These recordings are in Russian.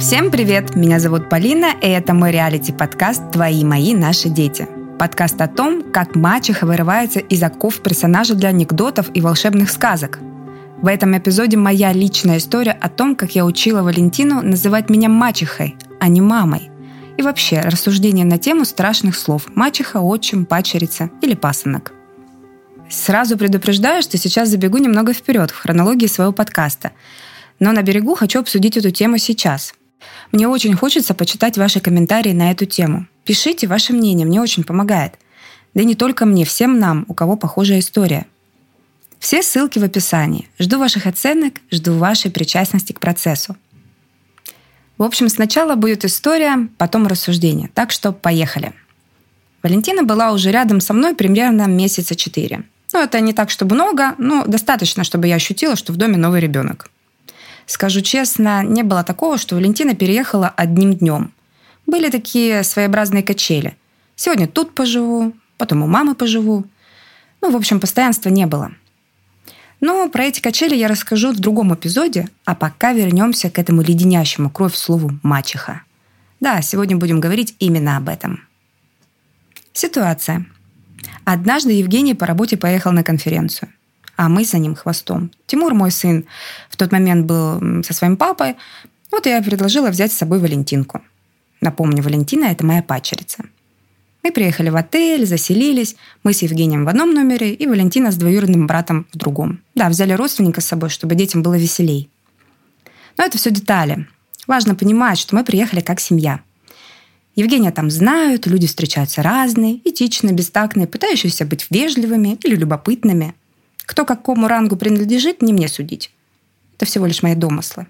Всем привет! Меня зовут Полина, и это мой реалити-подкаст «Твои, мои, наши дети». Подкаст о том, как мачеха вырывается из оков персонажа для анекдотов и волшебных сказок. В этом эпизоде моя личная история о том, как я учила Валентину называть меня мачехой, а не мамой. И вообще рассуждение на тему страшных слов «мачеха», «отчим», «пачерица» или «пасынок». Сразу предупреждаю, что сейчас забегу немного вперед в хронологии своего подкаста. Но на берегу хочу обсудить эту тему сейчас. Мне очень хочется почитать ваши комментарии на эту тему. Пишите ваше мнение, мне очень помогает. Да и не только мне, всем нам, у кого похожая история. Все ссылки в описании. Жду ваших оценок, жду вашей причастности к процессу. В общем, сначала будет история, потом рассуждение. Так что поехали. Валентина была уже рядом со мной примерно месяца четыре. Ну, это не так, чтобы много, но достаточно, чтобы я ощутила, что в доме новый ребенок. Скажу честно, не было такого, что Валентина переехала одним днем. Были такие своеобразные качели. Сегодня тут поживу, потом у мамы поживу. Ну, в общем, постоянства не было. Но про эти качели я расскажу в другом эпизоде, а пока вернемся к этому леденящему кровь слову «мачеха». Да, сегодня будем говорить именно об этом. Ситуация. Однажды Евгений по работе поехал на конференцию а мы за ним хвостом. Тимур, мой сын, в тот момент был со своим папой. Вот я предложила взять с собой Валентинку. Напомню, Валентина – это моя пачерица. Мы приехали в отель, заселились. Мы с Евгением в одном номере и Валентина с двоюродным братом в другом. Да, взяли родственника с собой, чтобы детям было веселей. Но это все детали. Важно понимать, что мы приехали как семья. Евгения там знают, люди встречаются разные, этичные, бестактные, пытающиеся быть вежливыми или любопытными – кто какому рангу принадлежит, не мне судить. Это всего лишь мои домыслы.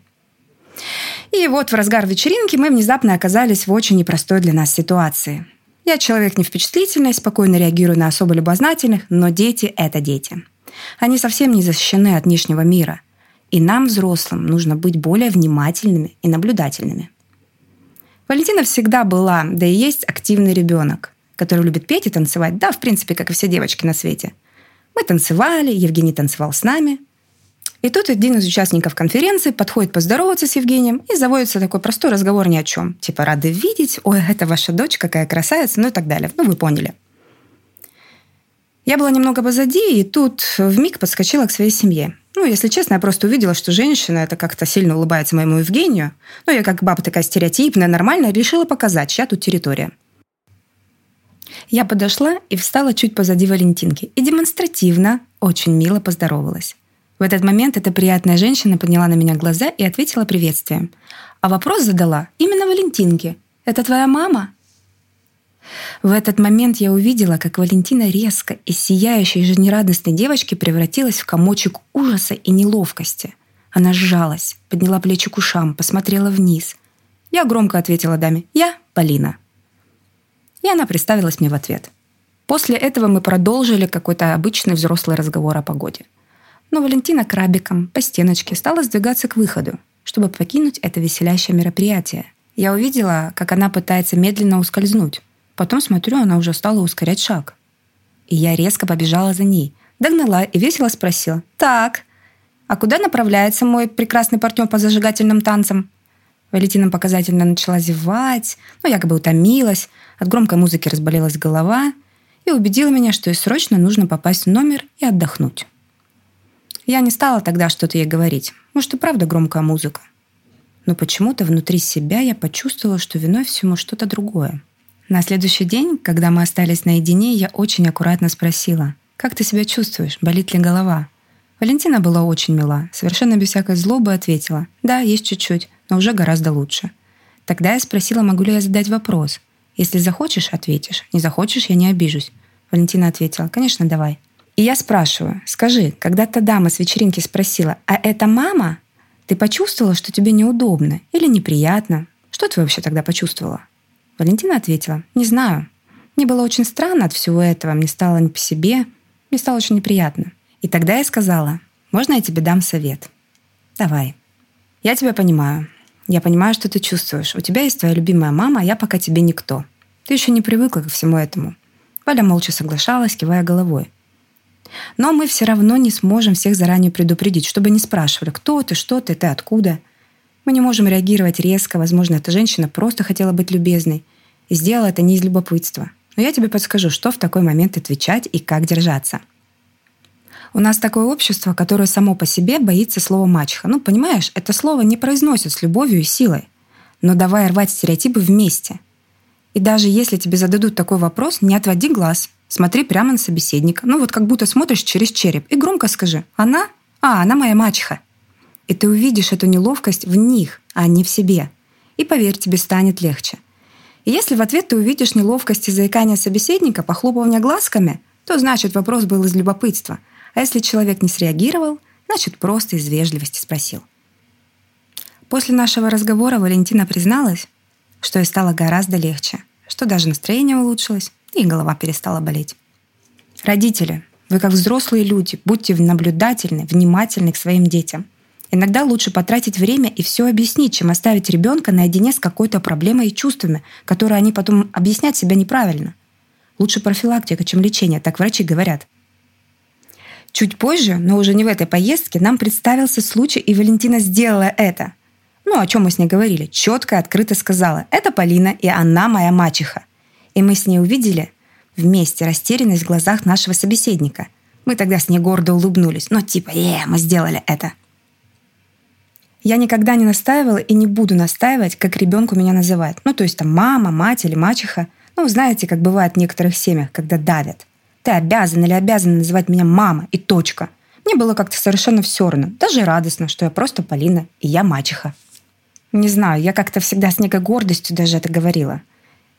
И вот в разгар вечеринки мы внезапно оказались в очень непростой для нас ситуации. Я человек не впечатлительный, спокойно реагирую на особо любознательных, но дети – это дети. Они совсем не защищены от внешнего мира. И нам, взрослым, нужно быть более внимательными и наблюдательными. Валентина всегда была, да и есть активный ребенок, который любит петь и танцевать, да, в принципе, как и все девочки на свете – мы танцевали, Евгений танцевал с нами. И тут один из участников конференции подходит поздороваться с Евгением и заводится такой простой разговор ни о чем. Типа «рады видеть», «ой, это ваша дочь, какая красавица», ну и так далее. Ну, вы поняли. Я была немного позади, и тут в миг подскочила к своей семье. Ну, если честно, я просто увидела, что женщина это как-то сильно улыбается моему Евгению. Ну, я как баба такая стереотипная, нормальная, решила показать, чья тут территория. Я подошла и встала чуть позади Валентинки и демонстративно, очень мило поздоровалась. В этот момент эта приятная женщина подняла на меня глаза и ответила приветствием. А вопрос задала именно Валентинке. «Это твоя мама?» В этот момент я увидела, как Валентина резко из сияющей жизнерадостной девочки превратилась в комочек ужаса и неловкости. Она сжалась, подняла плечи к ушам, посмотрела вниз. Я громко ответила даме «Я Полина». И она представилась мне в ответ. После этого мы продолжили какой-то обычный взрослый разговор о погоде. Но Валентина крабиком по стеночке стала сдвигаться к выходу, чтобы покинуть это веселящее мероприятие. Я увидела, как она пытается медленно ускользнуть. Потом смотрю, она уже стала ускорять шаг. И я резко побежала за ней, догнала и весело спросила. «Так, а куда направляется мой прекрасный партнер по зажигательным танцам?» Валентина показательно начала зевать, но якобы утомилась, от громкой музыки разболелась голова и убедила меня, что ей срочно нужно попасть в номер и отдохнуть. Я не стала тогда что-то ей говорить. Может, и правда громкая музыка. Но почему-то внутри себя я почувствовала, что виной всему что-то другое. На следующий день, когда мы остались наедине, я очень аккуратно спросила, «Как ты себя чувствуешь? Болит ли голова?» Валентина была очень мила, совершенно без всякой злобы ответила, «Да, есть чуть-чуть, но уже гораздо лучше. Тогда я спросила, могу ли я задать вопрос. Если захочешь, ответишь. Не захочешь, я не обижусь. Валентина ответила, конечно, давай. И я спрашиваю, скажи, когда та дама с вечеринки спросила, а это мама? Ты почувствовала, что тебе неудобно или неприятно? Что ты вообще тогда почувствовала? Валентина ответила, не знаю. Мне было очень странно от всего этого, мне стало не по себе, мне стало очень неприятно. И тогда я сказала, можно я тебе дам совет? Давай. Я тебя понимаю. Я понимаю, что ты чувствуешь. У тебя есть твоя любимая мама, а я пока тебе никто. Ты еще не привыкла ко всему этому. Валя молча соглашалась, кивая головой. Но мы все равно не сможем всех заранее предупредить, чтобы не спрашивали, кто ты, что ты, ты откуда. Мы не можем реагировать резко, возможно, эта женщина просто хотела быть любезной и сделала это не из любопытства. Но я тебе подскажу, что в такой момент отвечать и как держаться. У нас такое общество, которое само по себе боится слова «мачеха». Ну, понимаешь, это слово не произносят с любовью и силой. Но давай рвать стереотипы вместе. И даже если тебе зададут такой вопрос, не отводи глаз. Смотри прямо на собеседника. Ну, вот как будто смотришь через череп. И громко скажи «Она? А, она моя мачеха». И ты увидишь эту неловкость в них, а не в себе. И поверь, тебе станет легче. И если в ответ ты увидишь неловкость и заикание собеседника, похлопывание глазками, то значит вопрос был из любопытства. А если человек не среагировал, значит просто из вежливости спросил. После нашего разговора Валентина призналась, что ей стало гораздо легче, что даже настроение улучшилось и голова перестала болеть. Родители, вы как взрослые люди, будьте наблюдательны, внимательны к своим детям – Иногда лучше потратить время и все объяснить, чем оставить ребенка наедине с какой-то проблемой и чувствами, которые они потом объяснят себя неправильно. Лучше профилактика, чем лечение, так врачи говорят. Чуть позже, но уже не в этой поездке, нам представился случай, и Валентина сделала это. Ну, о чем мы с ней говорили. Четко и открыто сказала. Это Полина, и она моя мачеха. И мы с ней увидели вместе растерянность в глазах нашего собеседника. Мы тогда с ней гордо улыбнулись. Ну, типа, е, мы сделали это. Я никогда не настаивала и не буду настаивать, как ребенку меня называют. Ну, то есть там мама, мать или мачеха. Ну, знаете, как бывает в некоторых семьях, когда давят. Ты обязан или обязана называть меня мама и точка. Мне было как-то совершенно все равно. Даже радостно, что я просто Полина и я мачеха. Не знаю, я как-то всегда с некой гордостью даже это говорила.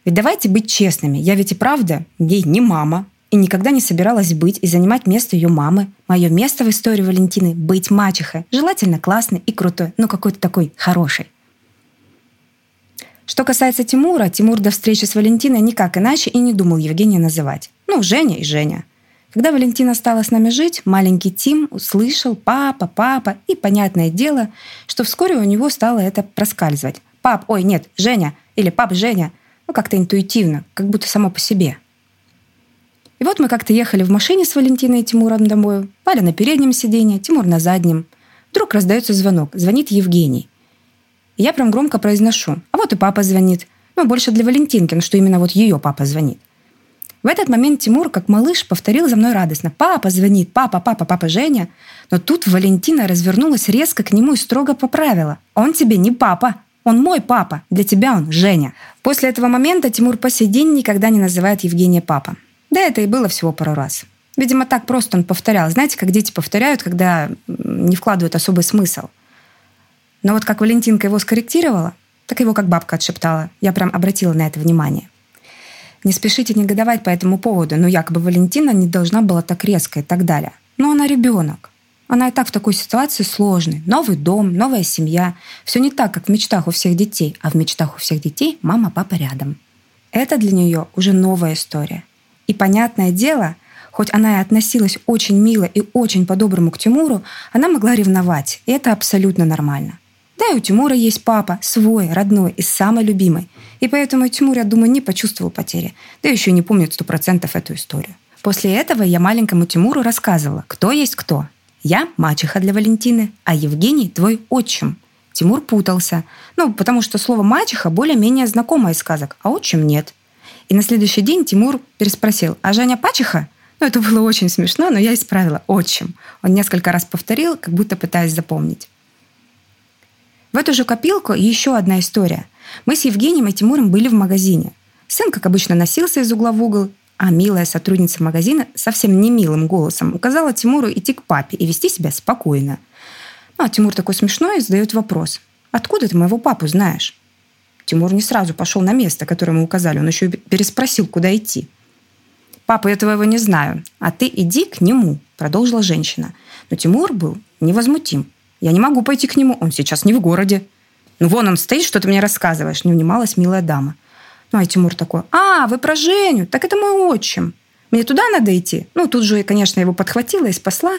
Ведь давайте быть честными. Я ведь и правда ей не мама, и никогда не собиралась быть и занимать место ее мамы. Мое место в истории Валентины — быть мачехой. Желательно классной и крутой, но какой-то такой хороший. Что касается Тимура, Тимур до встречи с Валентиной никак иначе и не думал Евгения называть. Ну, Женя и Женя. Когда Валентина стала с нами жить, маленький Тим услышал «папа, папа», и понятное дело, что вскоре у него стало это проскальзывать. «Пап, ой, нет, Женя» или «пап, Женя». Ну, как-то интуитивно, как будто само по себе – и вот мы как-то ехали в машине с Валентиной и Тимуром домой. Валя на переднем сиденье, Тимур на заднем. Вдруг раздается звонок. Звонит Евгений. И я прям громко произношу. А вот и папа звонит. Ну, больше для Валентинки, но что именно вот ее папа звонит. В этот момент Тимур, как малыш, повторил за мной радостно. «Папа звонит! Папа, папа, папа Женя!» Но тут Валентина развернулась резко к нему и строго поправила. «Он тебе не папа! Он мой папа! Для тебя он Женя!» После этого момента Тимур по сей день никогда не называет Евгения папа. Да это и было всего пару раз. Видимо, так просто он повторял. Знаете, как дети повторяют, когда не вкладывают особый смысл. Но вот как Валентинка его скорректировала, так его как бабка отшептала. Я прям обратила на это внимание. Не спешите негодовать по этому поводу, но якобы Валентина не должна была так резко и так далее. Но она ребенок. Она и так в такой ситуации сложной. Новый дом, новая семья. Все не так, как в мечтах у всех детей. А в мечтах у всех детей мама, папа рядом. Это для нее уже новая история. И понятное дело, хоть она и относилась очень мило и очень по-доброму к Тимуру, она могла ревновать, и это абсолютно нормально. И у Тимура есть папа, свой, родной и самый любимый. И поэтому Тимур, я думаю, не почувствовал потери. Да еще не помнит сто процентов эту историю. После этого я маленькому Тимуру рассказывала, кто есть кто. Я мачеха для Валентины, а Евгений твой отчим. Тимур путался. Ну, потому что слово «мачеха» более-менее знакомое из сказок, а отчим нет. И на следующий день Тимур переспросил, а Женя Пачиха? Ну, это было очень смешно, но я исправила. Отчим. Он несколько раз повторил, как будто пытаясь запомнить. В эту же копилку еще одна история. Мы с Евгением и Тимуром были в магазине. Сын, как обычно, носился из угла в угол, а милая сотрудница магазина совсем не милым голосом указала Тимуру идти к папе и вести себя спокойно. Ну, а Тимур такой смешной и задает вопрос. «Откуда ты моего папу знаешь?» Тимур не сразу пошел на место, которое мы указали. Он еще переспросил, куда идти. «Папа, я твоего не знаю, а ты иди к нему», – продолжила женщина. Но Тимур был невозмутим. «Я не могу пойти к нему, он сейчас не в городе». «Ну вон он стоит, что ты мне рассказываешь», – не унималась милая дама. Ну а Тимур такой, «А, вы про Женю, так это мой отчим. Мне туда надо идти?» Ну тут же, конечно, его подхватила и спасла.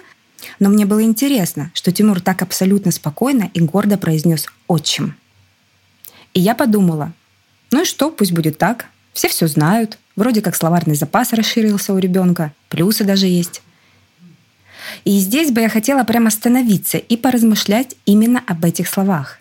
Но мне было интересно, что Тимур так абсолютно спокойно и гордо произнес «отчим». И я подумала, ну и что, пусть будет так. Все все знают. Вроде как словарный запас расширился у ребенка. Плюсы даже есть. И здесь бы я хотела прямо остановиться и поразмышлять именно об этих словах.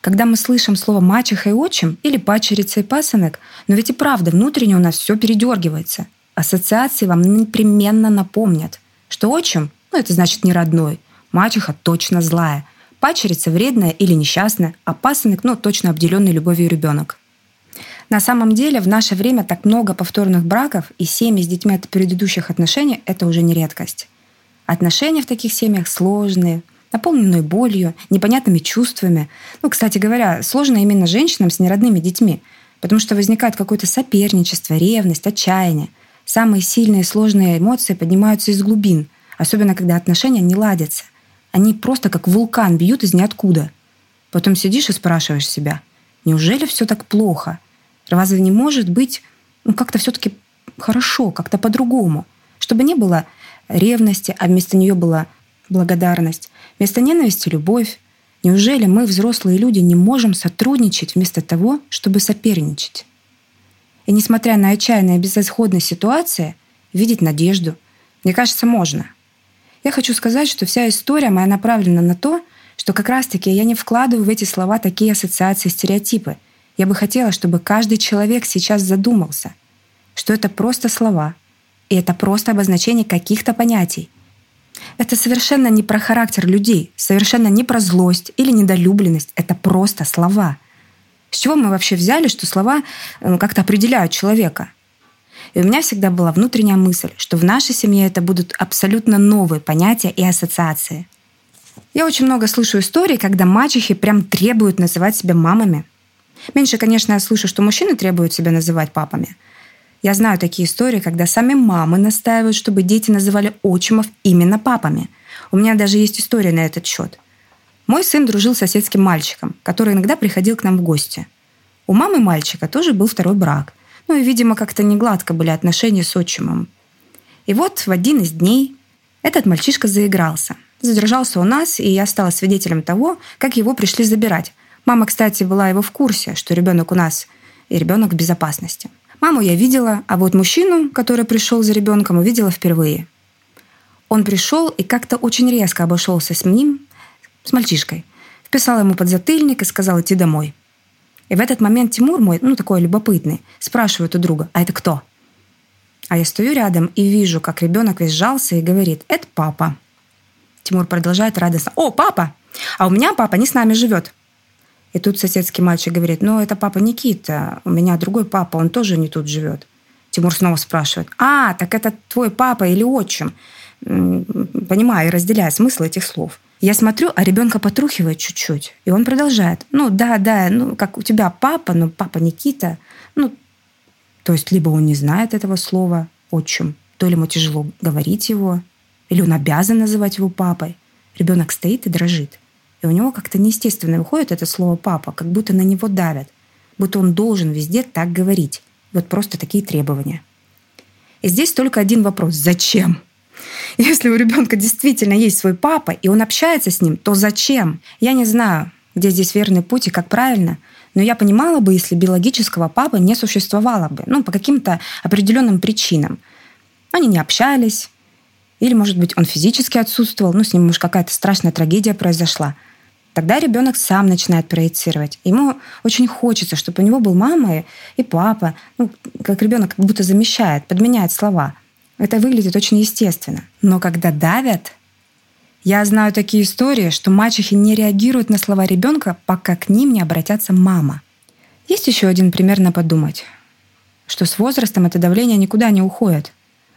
Когда мы слышим слово «мачеха» и «отчим» или «пачерица» и «пасынок», но ведь и правда внутренне у нас все передергивается. Ассоциации вам непременно напомнят, что отчим, ну это значит не родной, мачеха точно злая, пачерица вредная или несчастная, а пасынок, ну точно обделенный любовью ребенок. На самом деле в наше время так много повторных браков и семьи с детьми от предыдущих отношений – это уже не редкость. Отношения в таких семьях сложные, наполненные болью, непонятными чувствами. Ну, кстати говоря, сложно именно женщинам с неродными детьми, потому что возникает какое-то соперничество, ревность, отчаяние. Самые сильные и сложные эмоции поднимаются из глубин, особенно когда отношения не ладятся. Они просто как вулкан бьют из ниоткуда. Потом сидишь и спрашиваешь себя, неужели все так плохо – Разве не может быть ну, как-то все-таки хорошо, как-то по-другому? Чтобы не было ревности, а вместо нее была благодарность. Вместо ненависти — любовь. Неужели мы, взрослые люди, не можем сотрудничать вместо того, чтобы соперничать? И несмотря на отчаянные безысходные ситуации, видеть надежду, мне кажется, можно. Я хочу сказать, что вся история моя направлена на то, что как раз-таки я не вкладываю в эти слова такие ассоциации, стереотипы — я бы хотела, чтобы каждый человек сейчас задумался, что это просто слова, и это просто обозначение каких-то понятий. Это совершенно не про характер людей, совершенно не про злость или недолюбленность. Это просто слова. С чего мы вообще взяли, что слова э, как-то определяют человека? И у меня всегда была внутренняя мысль, что в нашей семье это будут абсолютно новые понятия и ассоциации. Я очень много слышу историй, когда мачехи прям требуют называть себя мамами – Меньше, конечно, я слышу, что мужчины требуют себя называть папами. Я знаю такие истории, когда сами мамы настаивают, чтобы дети называли отчимов именно папами. У меня даже есть история на этот счет. Мой сын дружил с соседским мальчиком, который иногда приходил к нам в гости. У мамы мальчика тоже был второй брак. Ну и, видимо, как-то не гладко были отношения с отчимом. И вот в один из дней этот мальчишка заигрался. Задержался у нас, и я стала свидетелем того, как его пришли забирать. Мама, кстати, была его в курсе, что ребенок у нас и ребенок в безопасности. Маму я видела, а вот мужчину, который пришел за ребенком, увидела впервые. Он пришел и как-то очень резко обошелся с ним, с мальчишкой. Вписал ему под затыльник и сказал идти домой. И в этот момент Тимур мой, ну такой любопытный, спрашивает у друга, а это кто? А я стою рядом и вижу, как ребенок весь сжался и говорит, это папа. Тимур продолжает радостно, о, папа! А у меня папа не с нами живет. И тут соседский мальчик говорит, ну, это папа Никита, у меня другой папа, он тоже не тут живет. Тимур снова спрашивает, а, так это твой папа или отчим? Понимаю и разделяю смысл этих слов. Я смотрю, а ребенка потрухивает чуть-чуть. И он продолжает. Ну, да, да, ну, как у тебя папа, но папа Никита. Ну, то есть, либо он не знает этого слова отчим, то ли ему тяжело говорить его, или он обязан называть его папой. Ребенок стоит и дрожит. И у него как-то неестественно выходит это слово «папа», как будто на него давят, будто он должен везде так говорить. Вот просто такие требования. И здесь только один вопрос. Зачем? Если у ребенка действительно есть свой папа, и он общается с ним, то зачем? Я не знаю, где здесь верный путь и как правильно, но я понимала бы, если биологического папы не существовало бы, ну, по каким-то определенным причинам. Они не общались, или, может быть, он физически отсутствовал, ну, с ним, может, какая-то страшная трагедия произошла – Тогда ребенок сам начинает проецировать. Ему очень хочется, чтобы у него был мама и папа. Ну, как ребенок как будто замещает, подменяет слова. Это выглядит очень естественно. Но когда давят, я знаю такие истории, что мачехи не реагируют на слова ребенка, пока к ним не обратятся мама. Есть еще один пример на подумать, что с возрастом это давление никуда не уходит.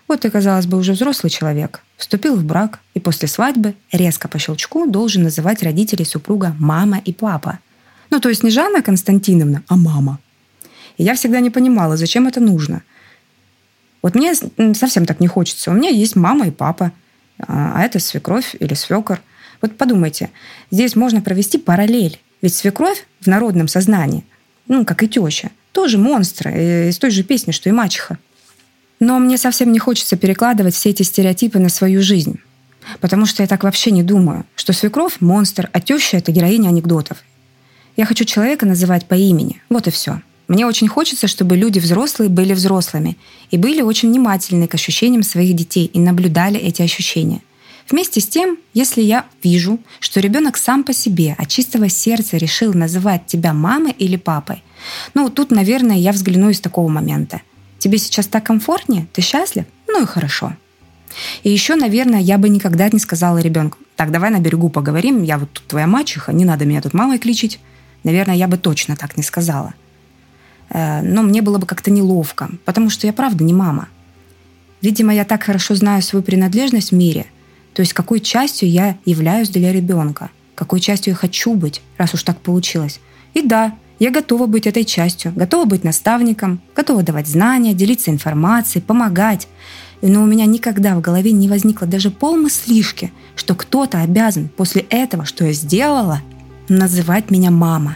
Вот ты, казалось бы, уже взрослый человек, вступил в брак и после свадьбы резко по щелчку должен называть родителей супруга мама и папа. Ну, то есть не Жанна Константиновна, а мама. И я всегда не понимала, зачем это нужно. Вот мне совсем так не хочется. У меня есть мама и папа, а, а это свекровь или свекор. Вот подумайте, здесь можно провести параллель. Ведь свекровь в народном сознании, ну, как и теща, тоже монстры э, из той же песни, что и мачеха. Но мне совсем не хочется перекладывать все эти стереотипы на свою жизнь. Потому что я так вообще не думаю, что свекровь – монстр, а теща – это героиня анекдотов. Я хочу человека называть по имени. Вот и все. Мне очень хочется, чтобы люди взрослые были взрослыми и были очень внимательны к ощущениям своих детей и наблюдали эти ощущения. Вместе с тем, если я вижу, что ребенок сам по себе от чистого сердца решил называть тебя мамой или папой, ну тут, наверное, я взгляну из такого момента. Тебе сейчас так комфортнее? Ты счастлив? Ну и хорошо. И еще, наверное, я бы никогда не сказала ребенку, так, давай на берегу поговорим, я вот тут твоя мачеха, не надо меня тут мамой кличить. Наверное, я бы точно так не сказала. Э, но мне было бы как-то неловко, потому что я правда не мама. Видимо, я так хорошо знаю свою принадлежность в мире, то есть какой частью я являюсь для ребенка, какой частью я хочу быть, раз уж так получилось. И да, я готова быть этой частью, готова быть наставником, готова давать знания, делиться информацией, помогать. Но у меня никогда в голове не возникло даже полмыслишки, что кто-то обязан после этого, что я сделала, называть меня мама.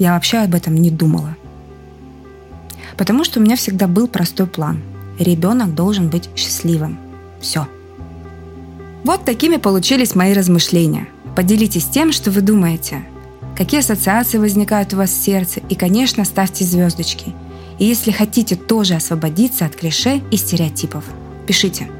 Я вообще об этом не думала. Потому что у меня всегда был простой план. Ребенок должен быть счастливым. Все. Вот такими получились мои размышления. Поделитесь тем, что вы думаете – какие ассоциации возникают у вас в сердце, и, конечно, ставьте звездочки. И если хотите тоже освободиться от клише и стереотипов, пишите –